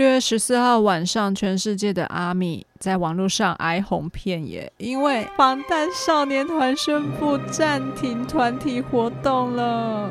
六月十四号晚上，全世界的阿米在网络上哀鸿遍野，因为防弹少年团宣布暂停团体活动了。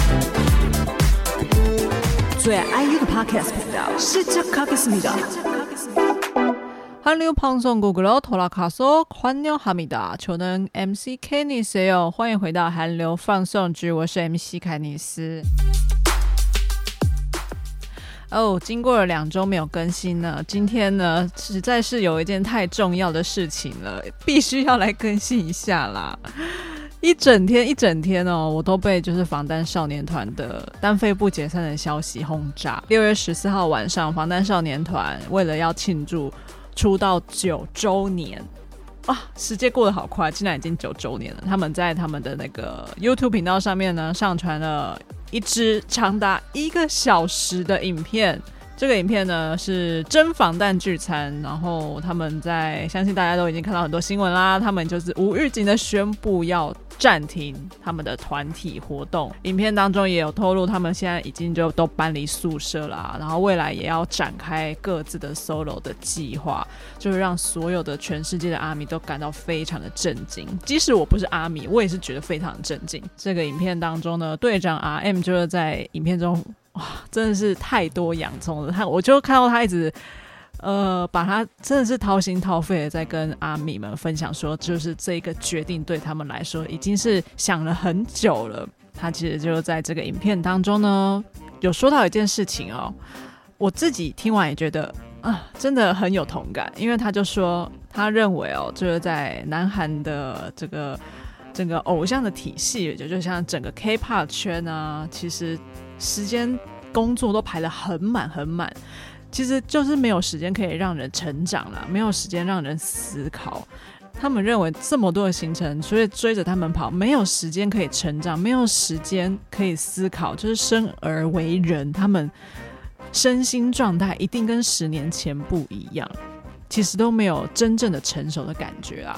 最爱 IU 的 Podcast 频道是这卡克斯米的。韩流放送局的拖拉卡索，欢迎哈密达，求能 MC 凯尼斯哟，欢迎回到韩流放送局，我是 MC 凯尼斯。哦，经过了两周没有更新呢，今天呢实在是有一件太重要的事情了，必须要来更新一下啦。一整天一整天哦，我都被就是防弹少年团的单飞不解散的消息轰炸。六月十四号晚上，防弹少年团为了要庆祝。出道九周年啊，时间过得好快，竟然已经九周年了。他们在他们的那个 YouTube 频道上面呢，上传了一支长达一个小时的影片。这个影片呢是真防弹聚餐，然后他们在相信大家都已经看到很多新闻啦，他们就是无预警的宣布要暂停他们的团体活动。影片当中也有透露，他们现在已经就都搬离宿舍啦，然后未来也要展开各自的 solo 的计划，就是让所有的全世界的阿米都感到非常的震惊。即使我不是阿米，我也是觉得非常震惊。这个影片当中呢，队长 RM 就是在影片中。哇，真的是太多洋葱了！他我就看到他一直，呃，把他真的是掏心掏肺的在跟阿米们分享说，就是这个决定对他们来说已经是想了很久了。他其实就在这个影片当中呢，有说到一件事情哦，我自己听完也觉得啊，真的很有同感，因为他就说他认为哦，就是在南韩的这个整个偶像的体系，就就像整个 K-pop 圈啊，其实。时间工作都排得很满很满，其实就是没有时间可以让人成长了，没有时间让人思考。他们认为这么多的行程，所以追着他们跑，没有时间可以成长，没有时间可以思考。就是生而为人，他们身心状态一定跟十年前不一样，其实都没有真正的成熟的感觉啊。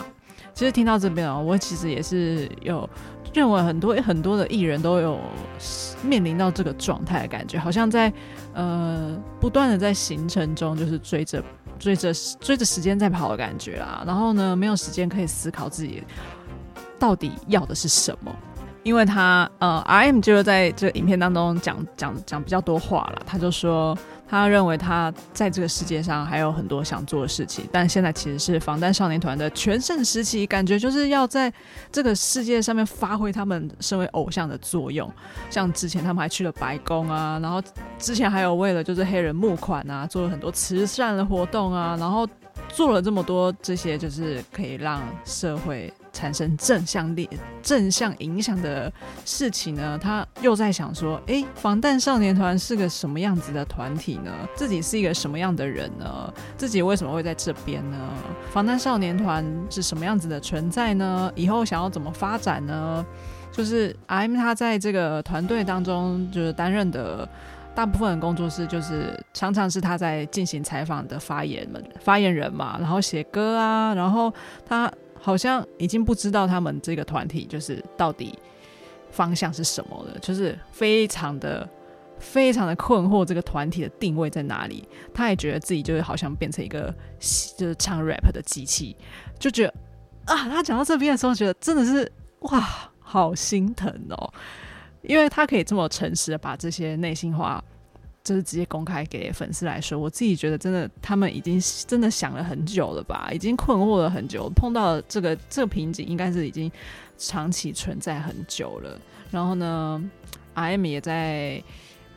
其实听到这边啊，我其实也是有。认为很多很多的艺人都有面临到这个状态的感觉，好像在呃不断的在行程中就是追着追着追着时间在跑的感觉啦。然后呢，没有时间可以思考自己到底要的是什么。因为他呃，RM 就是在这影片当中讲讲讲比较多话了，他就说。他认为他在这个世界上还有很多想做的事情，但现在其实是防弹少年团的全盛时期，感觉就是要在这个世界上面发挥他们身为偶像的作用。像之前他们还去了白宫啊，然后之前还有为了就是黑人募款啊，做了很多慈善的活动啊，然后做了这么多这些就是可以让社会。产生正向力、正向影响的事情呢？他又在想说：诶，防弹少年团是个什么样子的团体呢？自己是一个什么样的人呢？自己为什么会在这边呢？防弹少年团是什么样子的存在呢？以后想要怎么发展呢？就是 M 他在这个团队当中，就是担任的大部分的工作室，就是常常是他在进行采访的发言们发言人嘛，然后写歌啊，然后他。好像已经不知道他们这个团体就是到底方向是什么了，就是非常的非常的困惑，这个团体的定位在哪里？他也觉得自己就是好像变成一个就是唱 rap 的机器，就觉得啊，他讲到这边的时候，觉得真的是哇，好心疼哦，因为他可以这么诚实的把这些内心话。就是直接公开给粉丝来说，我自己觉得真的，他们已经真的想了很久了吧，已经困惑了很久，碰到这个这个瓶颈，应该是已经长期存在很久了。然后呢，RM 也在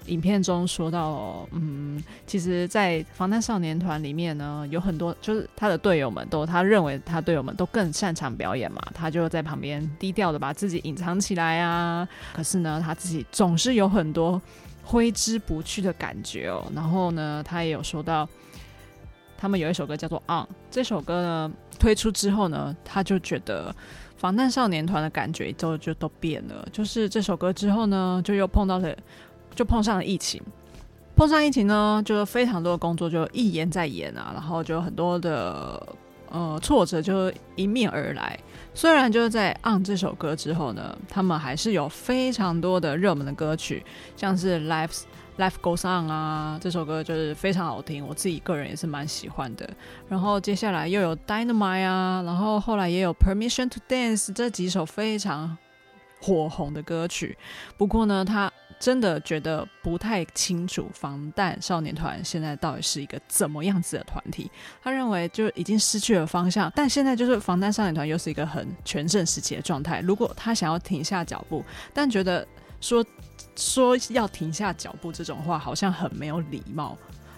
影片中说到，嗯，其实，在防弹少年团里面呢，有很多就是他的队友们都，他认为他队友们都更擅长表演嘛，他就在旁边低调的把自己隐藏起来啊。可是呢，他自己总是有很多。挥之不去的感觉哦。然后呢，他也有说到，他们有一首歌叫做《On》，这首歌呢推出之后呢，他就觉得防弹少年团的感觉就就都变了。就是这首歌之后呢，就又碰到了，就碰上了疫情。碰上疫情呢，就非常多的工作就一延再延啊，然后就很多的呃挫折就迎面而来。虽然就是在《On》这首歌之后呢，他们还是有非常多的热门的歌曲，像是《Life Life Goes On》啊，这首歌就是非常好听，我自己个人也是蛮喜欢的。然后接下来又有《Dynamite》啊，然后后来也有《Permission to Dance》这几首非常火红的歌曲。不过呢，他真的觉得不太清楚防弹少年团现在到底是一个怎么样子的团体。他认为就已经失去了方向，但现在就是防弹少年团又是一个很全盛时期的状态。如果他想要停下脚步，但觉得说说要停下脚步这种话，好像很没有礼貌。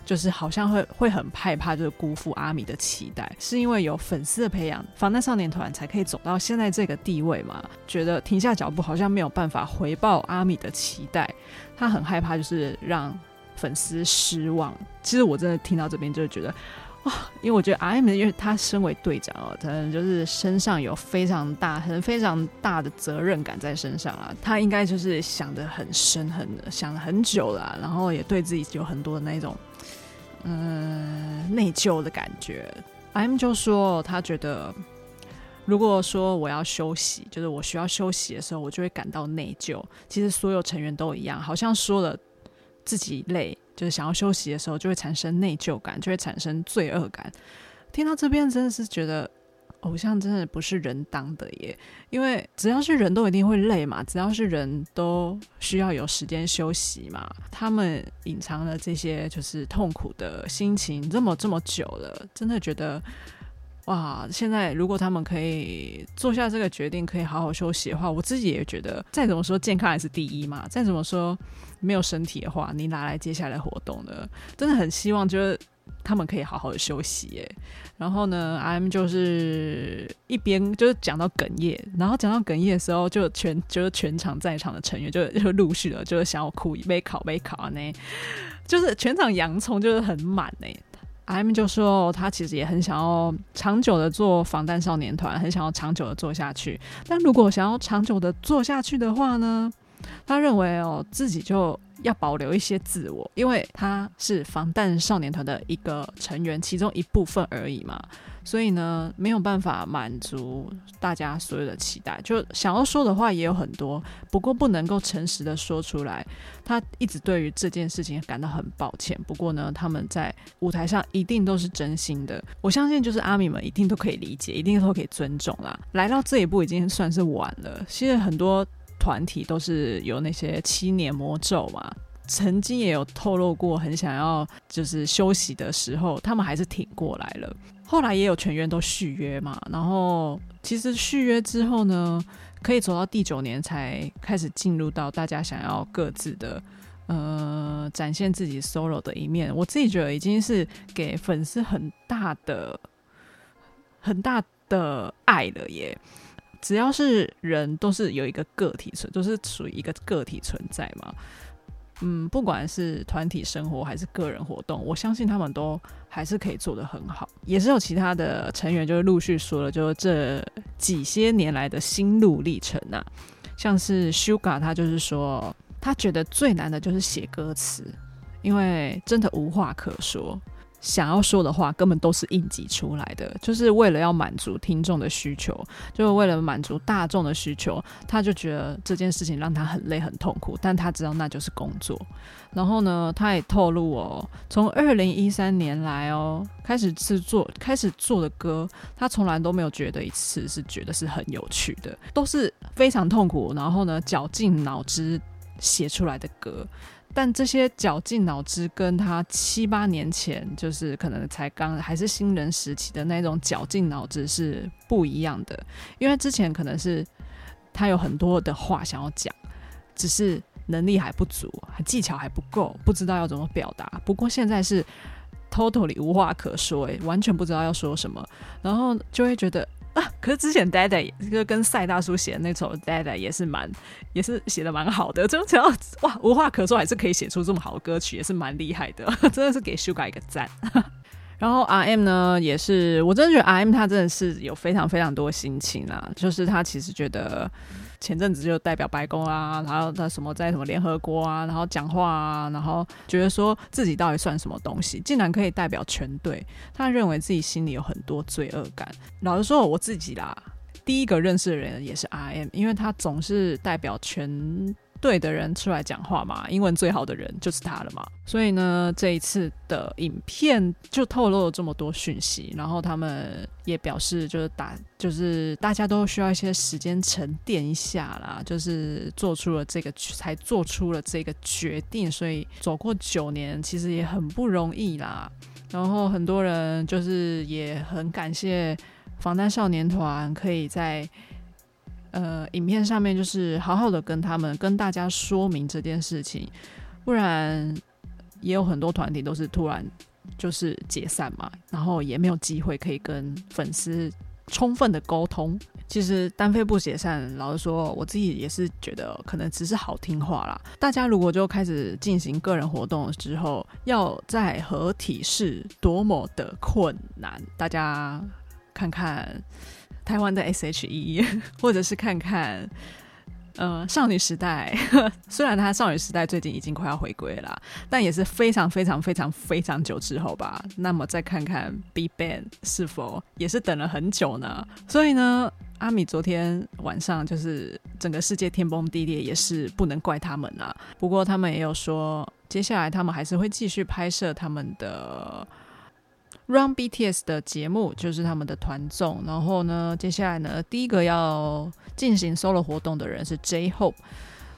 就是好像会会很害怕，就是辜负阿米的期待，是因为有粉丝的培养，防弹少年团才可以走到现在这个地位嘛？觉得停下脚步好像没有办法回报阿米的期待，他很害怕就是让粉丝失望。其实我真的听到这边就是觉得，哇，因为我觉得阿米，因为他身为队长哦，可能就是身上有非常大、很非常大的责任感在身上啊，他应该就是想得很深、很想了很久了，然后也对自己有很多的那种。嗯，内疚的感觉。M 就说他觉得，如果说我要休息，就是我需要休息的时候，我就会感到内疚。其实所有成员都一样，好像说了自己累，就是想要休息的时候，就会产生内疚感，就会产生罪恶感。听到这边，真的是觉得。偶像真的不是人当的耶，因为只要是人都一定会累嘛，只要是人都需要有时间休息嘛。他们隐藏了这些就是痛苦的心情这么这么久了，真的觉得哇！现在如果他们可以做下这个决定，可以好好休息的话，我自己也觉得，再怎么说健康还是第一嘛。再怎么说没有身体的话，你哪来接下来活动呢？真的很希望就是。他们可以好好的休息耶，然后呢，M 就是一边就是讲到哽咽，然后讲到哽咽的时候，就全就是全场在场的成员就就陆续的，就是想要哭，备考备考啊呢，就是全场洋葱就是很满呢。M 就说他其实也很想要长久的做防弹少年团，很想要长久的做下去，但如果想要长久的做下去的话呢，他认为哦自己就。要保留一些自我，因为他是防弹少年团的一个成员，其中一部分而已嘛，所以呢，没有办法满足大家所有的期待。就想要说的话也有很多，不过不能够诚实的说出来。他一直对于这件事情感到很抱歉。不过呢，他们在舞台上一定都是真心的。我相信，就是阿米们一定都可以理解，一定都可以尊重啦。来到这一步已经算是晚了。其实很多。团体都是有那些七年魔咒嘛，曾经也有透露过很想要就是休息的时候，他们还是挺过来了。后来也有全员都续约嘛，然后其实续约之后呢，可以走到第九年才开始进入到大家想要各自的呃展现自己 solo 的一面。我自己觉得已经是给粉丝很大的很大的爱了耶。只要是人，都是有一个个体存，都是属于一个个体存在嘛。嗯，不管是团体生活还是个人活动，我相信他们都还是可以做得很好。也是有其他的成员就是陆续说了，就是这几些年来的心路历程啊。像是 Sugar 他就是说，他觉得最难的就是写歌词，因为真的无话可说。想要说的话根本都是应急出来的，就是为了要满足听众的需求，就是为了满足大众的需求，他就觉得这件事情让他很累很痛苦，但他知道那就是工作。然后呢，他也透露哦，从二零一三年来哦，开始制作开始做的歌，他从来都没有觉得一次是觉得是很有趣的，都是非常痛苦，然后呢，绞尽脑汁写出来的歌。但这些绞尽脑汁跟他七八年前，就是可能才刚还是新人时期的那种绞尽脑汁是不一样的，因为之前可能是他有很多的话想要讲，只是能力还不足，技巧还不够，不知道要怎么表达。不过现在是 totally 无话可说，完全不知道要说什么，然后就会觉得啊，可是之前 Dada 就跟赛大叔写的那首 Dada 也是蛮，也是写的蛮好的，就只要哇无话可说，还是可以写出这么好的歌曲，也是蛮厉害的，真的是给 Suga 一个赞。然后 RM 呢，也是我真的觉得 RM 他真的是有非常非常多心情啊，就是他其实觉得。前阵子就代表白宫啊，然后他什么在什么联合国啊，然后讲话啊，然后觉得说自己到底算什么东西，竟然可以代表全队。他认为自己心里有很多罪恶感。老实说，我自己啦，第一个认识的人也是 RM，因为他总是代表全。对的人出来讲话嘛，英文最好的人就是他了嘛。所以呢，这一次的影片就透露了这么多讯息，然后他们也表示，就是打，就是大家都需要一些时间沉淀一下啦，就是做出了这个，才做出了这个决定。所以走过九年，其实也很不容易啦。然后很多人就是也很感谢防弹少年团可以在。呃，影片上面就是好好的跟他们跟大家说明这件事情，不然也有很多团体都是突然就是解散嘛，然后也没有机会可以跟粉丝充分的沟通。其实单飞不解散，老实说，我自己也是觉得可能只是好听话啦。大家如果就开始进行个人活动之后，要再合体是多么的困难，大家看看。台湾的 S.H.E，或者是看看，呃，少女时代。虽然他少女时代最近已经快要回归了，但也是非常非常非常非常久之后吧。那么再看看 B Ban 是否也是等了很久呢？所以呢，阿米昨天晚上就是整个世界天崩地裂，也是不能怪他们啊。不过他们也有说，接下来他们还是会继续拍摄他们的。Run BTS 的节目就是他们的团综，然后呢，接下来呢，第一个要进行 solo 活动的人是 J-Hope，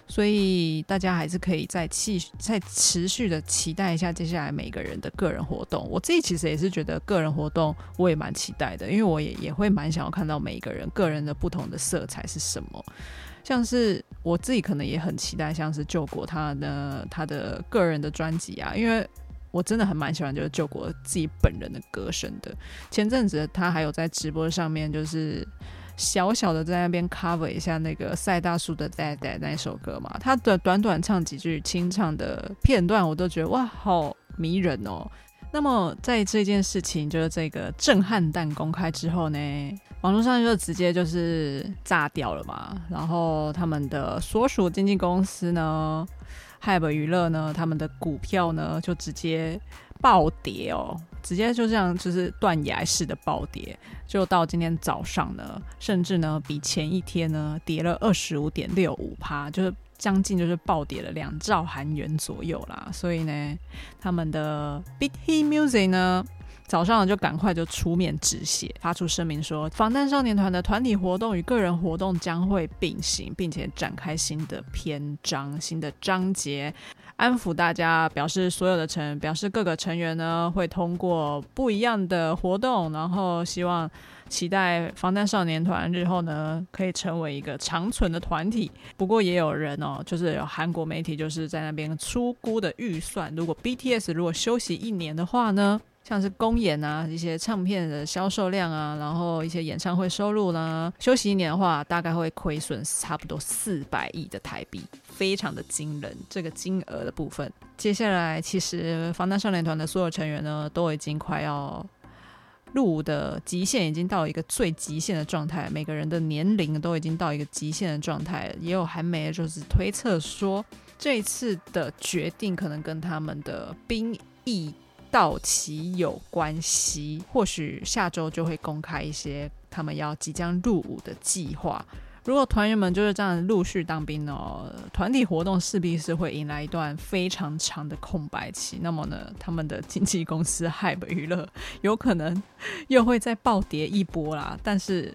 所以大家还是可以再继再持续的期待一下接下来每个人的个人活动。我自己其实也是觉得个人活动我也蛮期待的，因为我也也会蛮想要看到每一个人个人的不同的色彩是什么，像是我自己可能也很期待，像是救国他的他的个人的专辑啊，因为。我真的很蛮喜欢，就是救国自己本人的歌声的。前阵子他还有在直播上面，就是小小的在那边 cover 一下那个赛大叔的《dad dad》那首歌嘛。他的短短唱几句清唱的片段，我都觉得哇，好迷人哦。那么在这件事情就是这个震撼弹公开之后呢，网络上就直接就是炸掉了嘛。然后他们的所属经纪公司呢。HYBE 娱乐呢，他们的股票呢就直接暴跌哦，直接就这样就是断崖式的暴跌，就到今天早上呢，甚至呢比前一天呢跌了二十五点六五趴，就是将近就是暴跌了两兆韩元左右啦。所以呢，他们的 Big Hit Music 呢。早上就赶快就出面止血，发出声明说，防弹少年团的团体活动与个人活动将会并行，并且展开新的篇章、新的章节，安抚大家，表示所有的成，表示各个成员呢会通过不一样的活动，然后希望期待防弹少年团日后呢可以成为一个长存的团体。不过也有人哦，就是有韩国媒体就是在那边粗估的预算，如果 BTS 如果休息一年的话呢？像是公演啊，一些唱片的销售量啊，然后一些演唱会收入啦，休息一年的话，大概会亏损差不多四百亿的台币，非常的惊人。这个金额的部分，接下来其实防弹少年团的所有成员呢，都已经快要入伍的极限，已经到一个最极限的状态，每个人的年龄都已经到一个极限的状态。也有韩媒就是推测说，这一次的决定可能跟他们的兵役。到期有关系，或许下周就会公开一些他们要即将入伍的计划。如果团员们就是这样陆续当兵哦，团体活动势必是会迎来一段非常长的空白期。那么呢，他们的经纪公司 HYBE 娱乐有可能又会再暴跌一波啦。但是。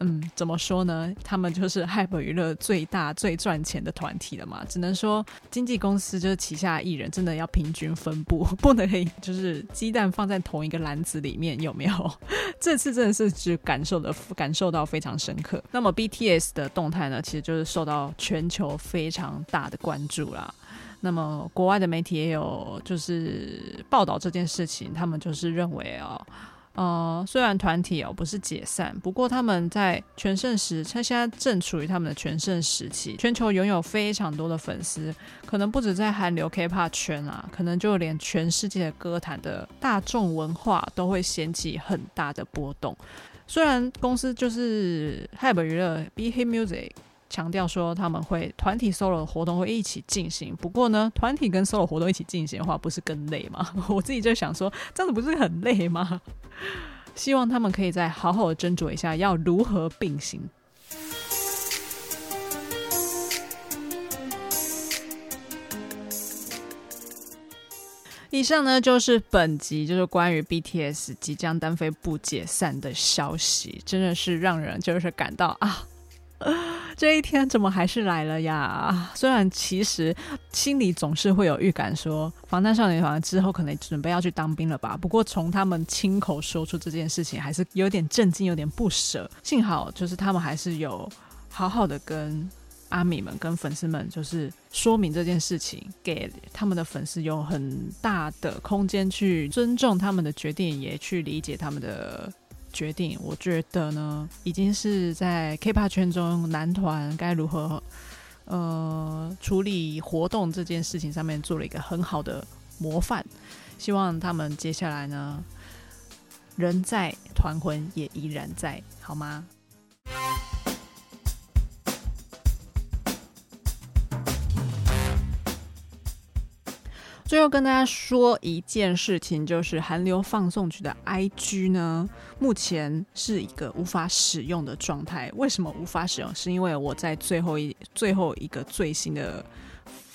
嗯，怎么说呢？他们就是 HYBE 娱乐最大最赚钱的团体了嘛。只能说经纪公司就是旗下艺人真的要平均分布，不能就是鸡蛋放在同一个篮子里面，有没有？这次真的是只感受的感受到非常深刻。那么 BTS 的动态呢，其实就是受到全球非常大的关注啦。那么国外的媒体也有就是报道这件事情，他们就是认为、哦。呃，虽然团体哦不是解散，不过他们在全盛时，他现在正处于他们的全盛时期，全球拥有非常多的粉丝，可能不止在韩流 K-pop 圈啊，可能就连全世界的歌坛的大众文化都会掀起很大的波动。虽然公司就是 HYBE 娱乐 Big Hit Music。强调说他们会团体 solo 活动会一起进行，不过呢，团体跟 solo 活动一起进行的话，不是更累吗？我自己就想说，这样子不是很累吗？希望他们可以再好好的斟酌一下，要如何并行。以上呢，就是本集就是关于 BTS 即将单飞不解散的消息，真的是让人就是感到啊。这一天怎么还是来了呀？虽然其实心里总是会有预感，说防弹少年团之后可能准备要去当兵了吧。不过从他们亲口说出这件事情，还是有点震惊，有点不舍。幸好就是他们还是有好好的跟阿米们、跟粉丝们，就是说明这件事情，给他们的粉丝有很大的空间去尊重他们的决定，也去理解他们的。决定，我觉得呢，已经是在 K-pop 圈中男团该如何呃处理活动这件事情上面做了一个很好的模范。希望他们接下来呢，人在，团魂也依然在，好吗？最后跟大家说一件事情，就是韩流放送局的 IG 呢，目前是一个无法使用的状态。为什么无法使用？是因为我在最后一最后一个最新的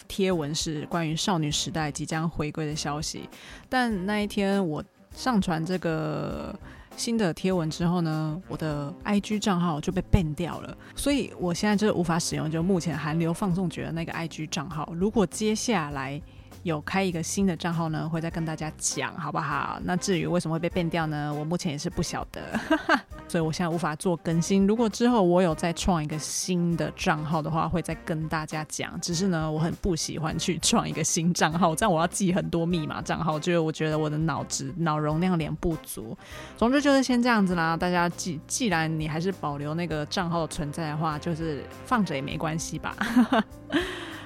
贴文是关于少女时代即将回归的消息，但那一天我上传这个新的贴文之后呢，我的 IG 账号就被 ban 掉了，所以我现在就是无法使用，就目前韩流放送局的那个 IG 账号。如果接下来有开一个新的账号呢，会再跟大家讲，好不好？那至于为什么会被变掉呢？我目前也是不晓得，所以我现在无法做更新。如果之后我有再创一个新的账号的话，会再跟大家讲。只是呢，我很不喜欢去创一个新账号，这样我要记很多密码账号，就是我觉得我的脑子脑容量有点不足。总之就是先这样子啦。大家既既然你还是保留那个账号的存在的话，就是放着也没关系吧。